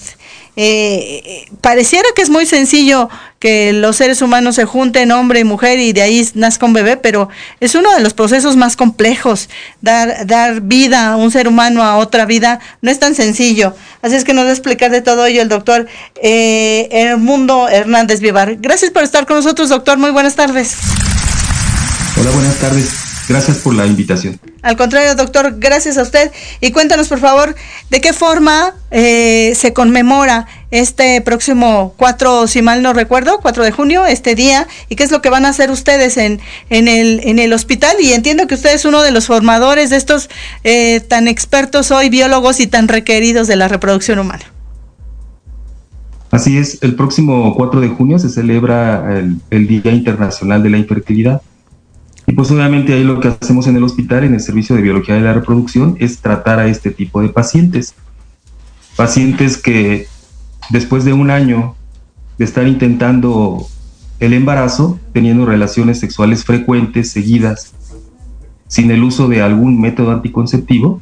eh, pareciera que es muy sencillo que los seres humanos se junten, hombre y mujer, y de ahí nazca un bebé, pero es uno de los procesos más complejos. Dar, dar vida a un ser humano a otra vida no es tan sencillo. Así es que nos va a explicar de todo ello el doctor eh, Mundo Hernández Vivar. Gracias por estar con nosotros, doctor. Muy buenas tardes. Hola, buenas tardes. Gracias por la invitación. Al contrario, doctor, gracias a usted. Y cuéntanos, por favor, de qué forma eh, se conmemora este próximo 4, si mal no recuerdo, 4 de junio, este día, y qué es lo que van a hacer ustedes en, en, el, en el hospital. Y entiendo que usted es uno de los formadores de estos eh, tan expertos hoy, biólogos y tan requeridos de la reproducción humana. Así es, el próximo 4 de junio se celebra el Día Internacional de la Infertilidad. Y pues obviamente ahí lo que hacemos en el hospital, en el servicio de biología de la reproducción, es tratar a este tipo de pacientes. Pacientes que después de un año de estar intentando el embarazo, teniendo relaciones sexuales frecuentes, seguidas, sin el uso de algún método anticonceptivo,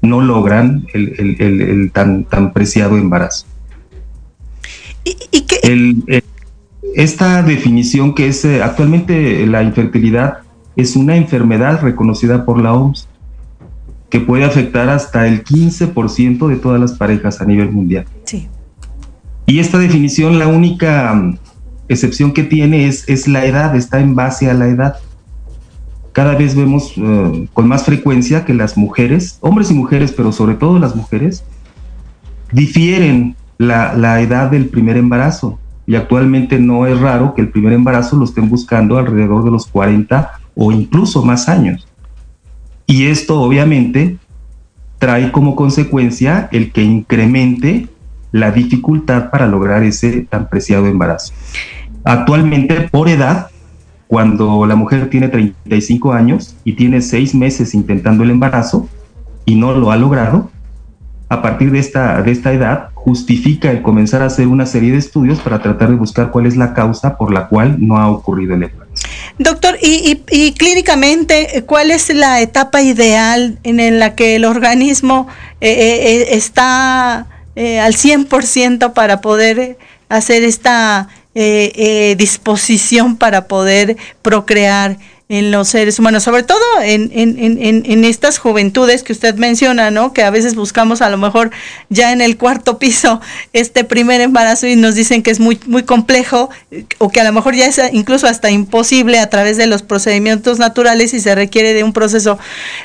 no logran el, tan, tan preciado embarazo. ¿Y, esta definición que es eh, actualmente la infertilidad es una enfermedad reconocida por la OMS que puede afectar hasta el 15% de todas las parejas a nivel mundial. Sí. Y esta definición, la única mm, excepción que tiene es, es la edad, está en base a la edad. Cada vez vemos eh, con más frecuencia que las mujeres, hombres y mujeres, pero sobre todo las mujeres, difieren la, la edad del primer embarazo. Y actualmente no es raro que el primer embarazo lo estén buscando alrededor de los 40 o incluso más años. Y esto obviamente trae como consecuencia el que incremente la dificultad para lograr ese tan preciado embarazo. Actualmente, por edad, cuando la mujer tiene 35 años y tiene seis meses intentando el embarazo y no lo ha logrado, a partir de esta, de esta edad justifica el comenzar a hacer una serie de estudios para tratar de buscar cuál es la causa por la cual no ha ocurrido el embarazo. Doctor, y, y, clínicamente, ¿cuál es la etapa ideal en la que el organismo eh, eh, eh, está al 100% para poder hacer esta disposición para poder procrear? En los seres humanos, sobre todo en, estas juventudes que usted menciona, ¿no? Que a veces buscamos a lo mejor ya en el cuarto piso este primer embarazo y nos dicen que es muy, muy complejo o que a lo mejor ya es incluso hasta imposible a través de los procedimientos naturales y se requiere de un proceso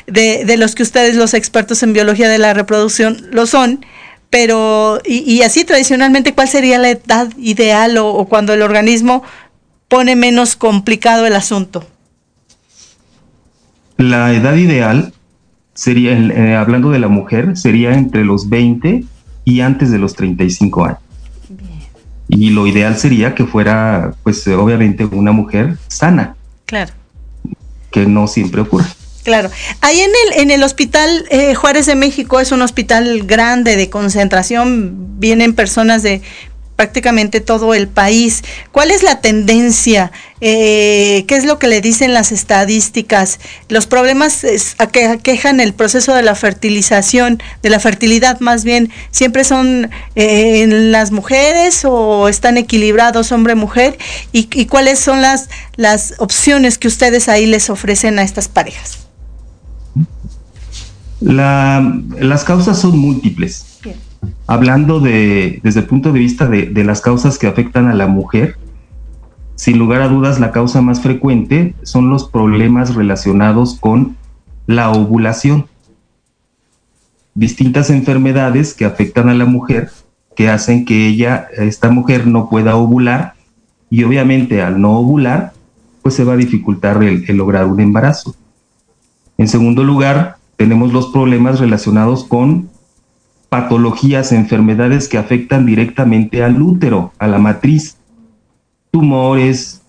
de, de los que ustedes, los expertos en biología de la reproducción, lo son pero y, así tradicionalmente cuál sería la edad ideal o, cuando el organismo pone menos complicado el asunto la edad ideal sería, eh, hablando de la mujer, sería entre los 20 y antes de los 35 años. Y lo ideal sería que fuera, pues obviamente, una mujer sana. Claro. Que no siempre ocurre. Claro. Ahí en el, en el hospital eh, Juárez de México es un hospital grande de concentración, vienen personas de prácticamente todo el país. ¿Cuál es la tendencia? Eh, ¿Qué es lo que le dicen las estadísticas? ¿Los problemas que aquejan el proceso de la fertilización, de la fertilidad más bien, siempre son eh, en las mujeres o están equilibrados hombre-mujer? ¿Y, ¿Y, cuáles son las, las opciones que ustedes ahí les ofrecen a estas parejas? La, las causas son múltiples hablando de, desde el punto de vista de, de, las causas que afectan a la mujer, sin lugar a dudas la causa más frecuente son los problemas relacionados con la ovulación. Distintas enfermedades que afectan a la mujer, que hacen que ella, esta mujer, no pueda ovular y obviamente al no ovular, pues se va a dificultar el, el lograr un embarazo. En segundo lugar, tenemos los problemas relacionados con patologías, enfermedades que afectan directamente al útero, a la matriz, tumores,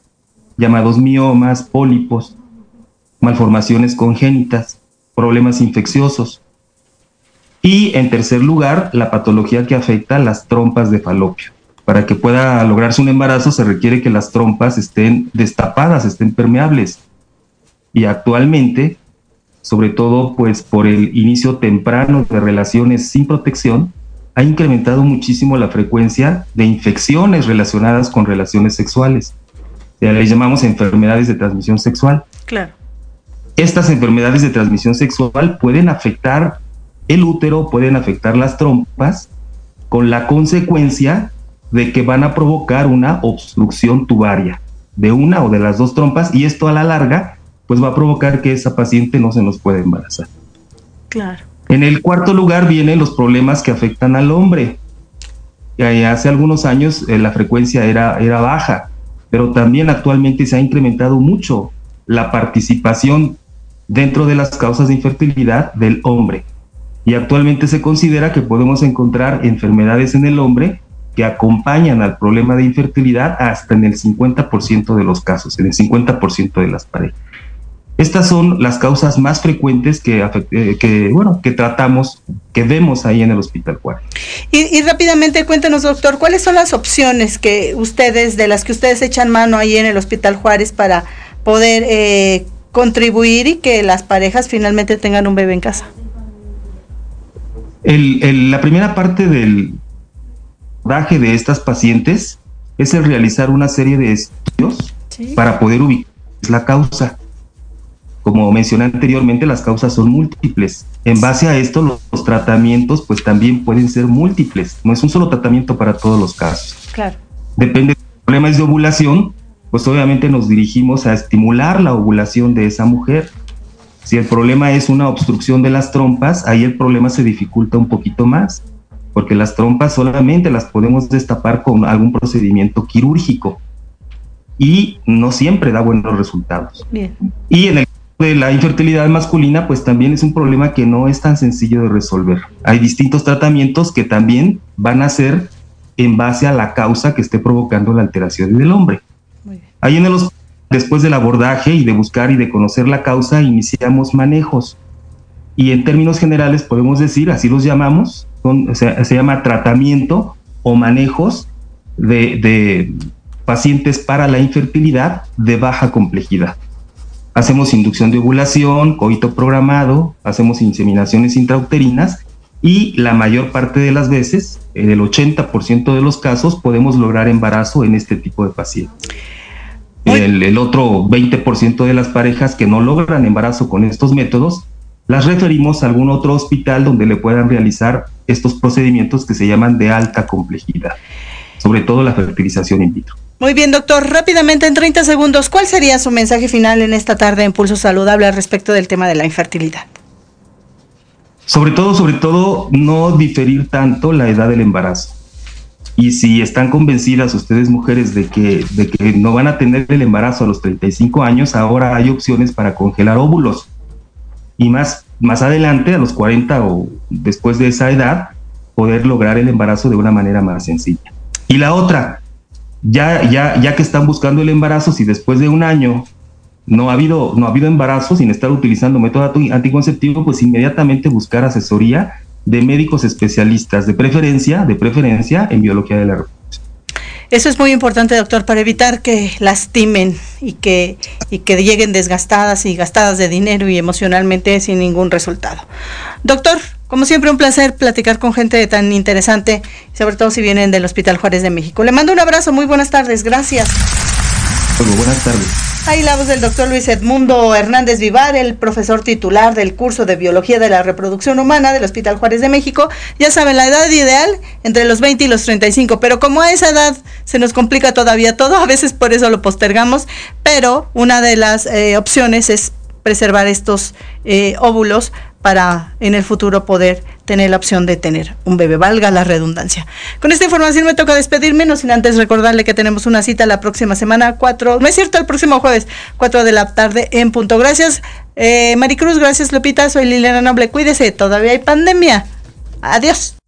llamados miomas, pólipos, malformaciones congénitas, problemas infecciosos. Y en tercer lugar, la patología que afecta las trompas de falopio. Para que pueda lograrse un embarazo se requiere que las trompas estén destapadas, estén permeables. Y actualmente sobre todo pues por el inicio temprano de relaciones sin protección, ha incrementado muchísimo la frecuencia de infecciones relacionadas con relaciones sexuales. Le llamamos enfermedades de transmisión sexual. Claro. Estas enfermedades de transmisión sexual pueden afectar el útero, pueden afectar las trompas, con la consecuencia de que van a provocar una obstrucción tubaria de una o de las dos trompas y esto a la larga pues va a provocar que esa paciente no se nos pueda embarazar. Claro. En el cuarto lugar vienen los problemas que afectan al hombre. Hace algunos años eh, la frecuencia era, era baja, pero también actualmente se ha incrementado mucho la participación dentro de las causas de infertilidad del hombre. Y actualmente se considera que podemos encontrar enfermedades en el hombre que acompañan al problema de infertilidad hasta en el 50% de los casos, en el 50% de las parejas. Estas son las causas más frecuentes que, eh, que, bueno, que tratamos, que vemos ahí en el Hospital Juárez. Y, rápidamente cuéntenos, doctor, ¿cuáles son las opciones que ustedes, de las que ustedes echan mano ahí en el Hospital Juárez para poder eh, contribuir y que las parejas finalmente tengan un bebé en casa? la primera parte del abordaje de estas pacientes es el realizar una serie de estudios para poder ubicar la causa. Como mencioné anteriormente, las causas son múltiples. En base a esto, los, tratamientos pues también pueden ser múltiples. No es un solo tratamiento para todos los casos. Claro. Depende de problemas de ovulación, pues obviamente nos dirigimos a estimular la ovulación de esa mujer. Si el problema es una obstrucción de las trompas, ahí el problema se dificulta un poquito más, porque las trompas solamente las podemos destapar con algún procedimiento quirúrgico y no siempre da buenos resultados. Bien. Y en el de la infertilidad masculina, pues también es un problema que no es tan sencillo de resolver. Hay distintos tratamientos que también van a ser en base a la causa que esté provocando la alteración del hombre. Ahí en el después del abordaje y de buscar y de conocer la causa, iniciamos manejos. Y en términos generales podemos decir, así los llamamos, se, llama tratamiento o manejos de, de pacientes para la infertilidad de baja complejidad. Hacemos inducción de ovulación, coito programado, hacemos inseminaciones intrauterinas y la mayor parte de las veces, en el 80% de los casos, podemos lograr embarazo en este tipo de pacientes. El, el, otro 20% de las parejas que no logran embarazo con estos métodos, las referimos a algún otro hospital donde le puedan realizar estos procedimientos que se llaman de alta complejidad, sobre todo la fertilización in vitro. Muy bien, doctor. Rápidamente, en 30 segundos, ¿cuál sería su mensaje final en esta tarde en Pulso Saludable al respecto del tema de la infertilidad? Sobre todo, sobre todo, no diferir tanto la edad del embarazo. Y si están convencidas ustedes mujeres de que, de que no van a tener el embarazo a los 35 años, ahora hay opciones para congelar óvulos. Y más, más adelante, a los 40 o después de esa edad, poder lograr el embarazo de una manera más sencilla. Y la otra, ya, ya, ya que están buscando el embarazo, si después de un año no ha habido, no ha habido embarazo sin estar utilizando método anticonceptivo, pues inmediatamente buscar asesoría de médicos especialistas, de preferencia, de preferencia en biología de la reproducción. Eso es muy importante, doctor, para evitar que lastimen y que, y que lleguen desgastadas y gastadas de dinero y emocionalmente sin ningún resultado. Doctor, como siempre, un placer platicar con gente tan interesante, sobre todo si vienen del Hospital Juárez de México. Le mando un abrazo, muy buenas tardes, gracias. Bueno, buenas tardes. Ahí la voz del doctor Luis Edmundo Hernández Vivar, el profesor titular del curso de Biología de la Reproducción Humana del Hospital Juárez de México. Ya saben, la edad ideal entre los 20 y los 35, pero como a esa edad se nos complica todavía todo, a veces por eso lo postergamos, pero una de las eh, opciones es preservar estos eh, óvulos para en el futuro poder tener la opción de tener un bebé, valga la redundancia. Con esta información me toca despedirme, no sin antes recordarle que tenemos una cita la próxima semana, 4, no es cierto, el próximo jueves, 4 de la tarde en punto. Gracias, eh, Maricruz, gracias Lupita, soy Liliana Noble, cuídese, todavía hay pandemia. Adiós.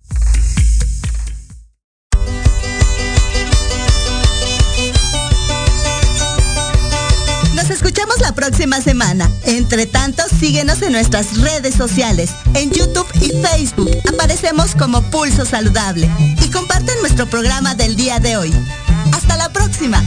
la próxima semana. Entre tanto, síguenos en nuestras redes sociales, en YouTube y Facebook. Aparecemos como Pulso Saludable. Y comparten nuestro programa del día de hoy. Hasta la próxima.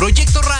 Proyecto Radio.